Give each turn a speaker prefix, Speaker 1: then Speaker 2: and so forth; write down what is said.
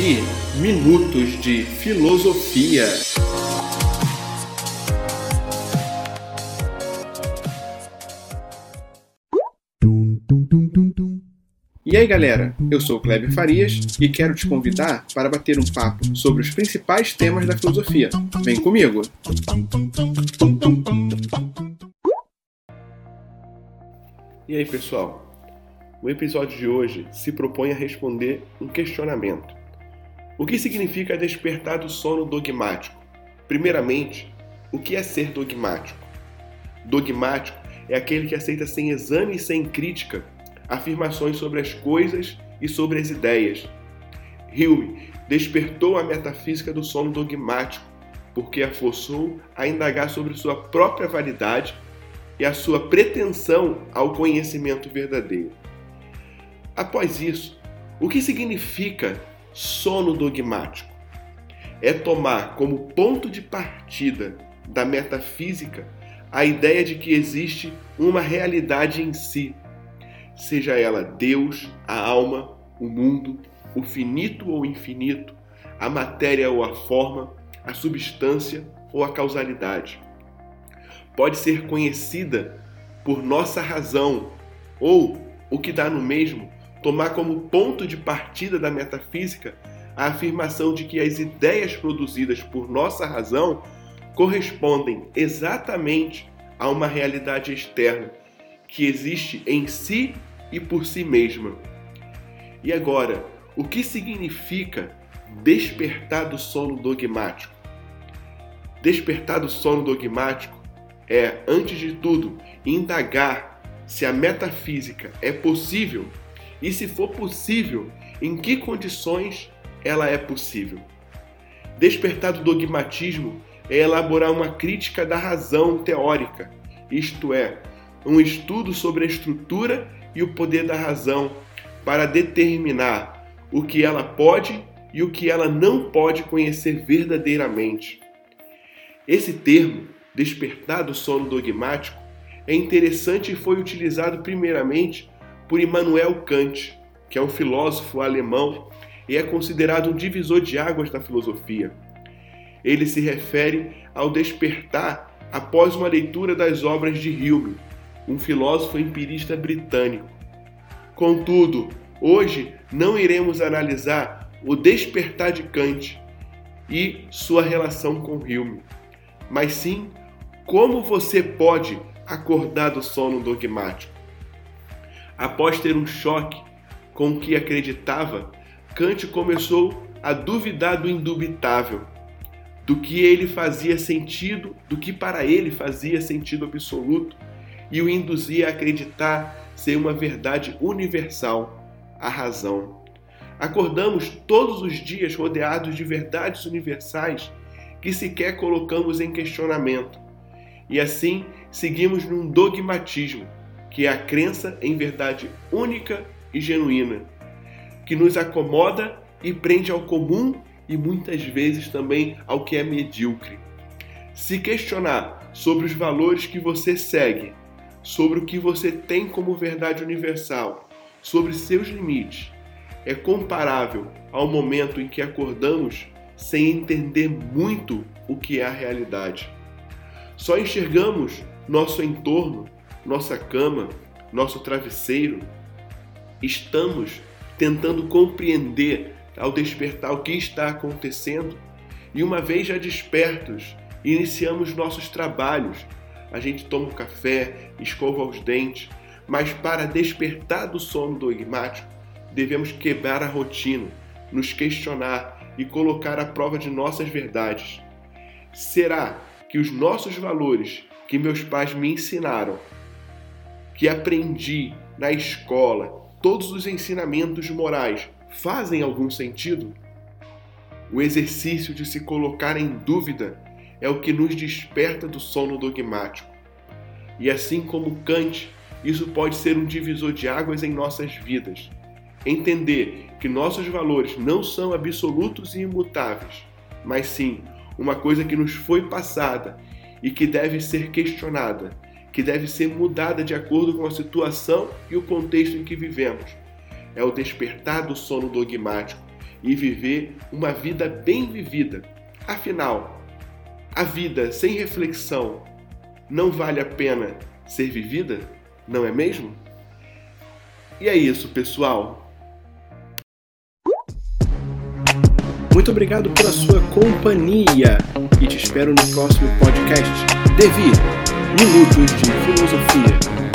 Speaker 1: ouvir Minutos de Filosofia. E aí galera, eu sou o Kleber Farias e quero te convidar para bater um papo sobre os principais temas da filosofia. Vem comigo! E aí pessoal, o episódio de hoje se propõe a responder um questionamento. O que significa despertar do sono dogmático? Primeiramente, o que é ser dogmático? Dogmático é aquele que aceita sem exame e sem crítica afirmações sobre as coisas e sobre as ideias. Hume despertou a metafísica do sono dogmático porque a forçou a indagar sobre sua própria validade e a sua pretensão ao conhecimento verdadeiro. Após isso, o que significa sono dogmático? É tomar como ponto de partida da metafísica a ideia de que existe uma realidade em si, seja ela Deus, a alma, o mundo, o finito ou infinito, a matéria ou a forma, a substância ou a causalidade. Pode ser conhecida por nossa razão ou, o que dá no mesmo, tomar como ponto de partida da metafísica a afirmação de que as ideias produzidas por nossa razão correspondem exatamente a uma realidade externa que existe em si e por si mesma. E agora, o que significa despertar do sono dogmático? Despertar do sono dogmático é, antes de tudo, indagar se a metafísica é possível e, se for possível, em que condições ela é possível. Despertar do dogmatismo é elaborar uma crítica da razão teórica, isto é, um estudo sobre a estrutura e o poder da razão para determinar o que ela pode e o que ela não pode conhecer verdadeiramente. Esse termo, despertar do sono dogmático, é interessante e foi utilizado primeiramente por Immanuel Kant, que é um filósofo alemão e é considerado um divisor de águas da filosofia. Ele se refere ao despertar após uma leitura das obras de Hume, um filósofo empirista britânico. Contudo, hoje não iremos analisar o despertar de Kant e sua relação com Hume, mas sim como você pode acordar do sono dogmático. Após ter um choque com o que acreditava, Kant começou a duvidar do indubitável, do que ele fazia sentido, do que para ele fazia sentido absoluto, e o induzia a acreditar ser uma verdade universal, a razão. Acordamos todos os dias rodeados de verdades universais que sequer colocamos em questionamento, e assim seguimos num dogmatismo que é a crença em verdade única e genuína, que nos acomoda e prende ao comum e muitas vezes também ao que é medíocre. Se questionar sobre os valores que você segue, sobre o que você tem como verdade universal, sobre seus limites, é comparável ao momento em que acordamos sem entender muito o que é a realidade. Só enxergamos nosso entorno nossa cama, nosso travesseiro, estamos tentando compreender ao despertar o que está acontecendo e uma vez já despertos, iniciamos nossos trabalhos. A gente toma um café, escova os dentes, mas para despertar do sono dogmático, devemos quebrar a rotina, nos questionar e colocar à prova de nossas verdades. Será que os nossos valores que meus pais me ensinaram que aprendi na escola, todos os ensinamentos morais, fazem algum sentido? O exercício de se colocar em dúvida é o que nos desperta do sono dogmático. E assim como Kant, isso pode ser um divisor de águas em nossas vidas. Entender que nossos valores não são absolutos e imutáveis, mas sim uma coisa que nos foi passada e que deve ser questionada que deve ser mudada de acordo com a situação e o contexto em que vivemos. É o despertar do sono dogmático e viver uma vida bem vivida. Afinal, a vida sem reflexão não vale a pena ser vivida, não é mesmo? E é isso, pessoal. Muito obrigado pela sua companhia e te espero no próximo podcast. Devi, Minutos de Filosofia.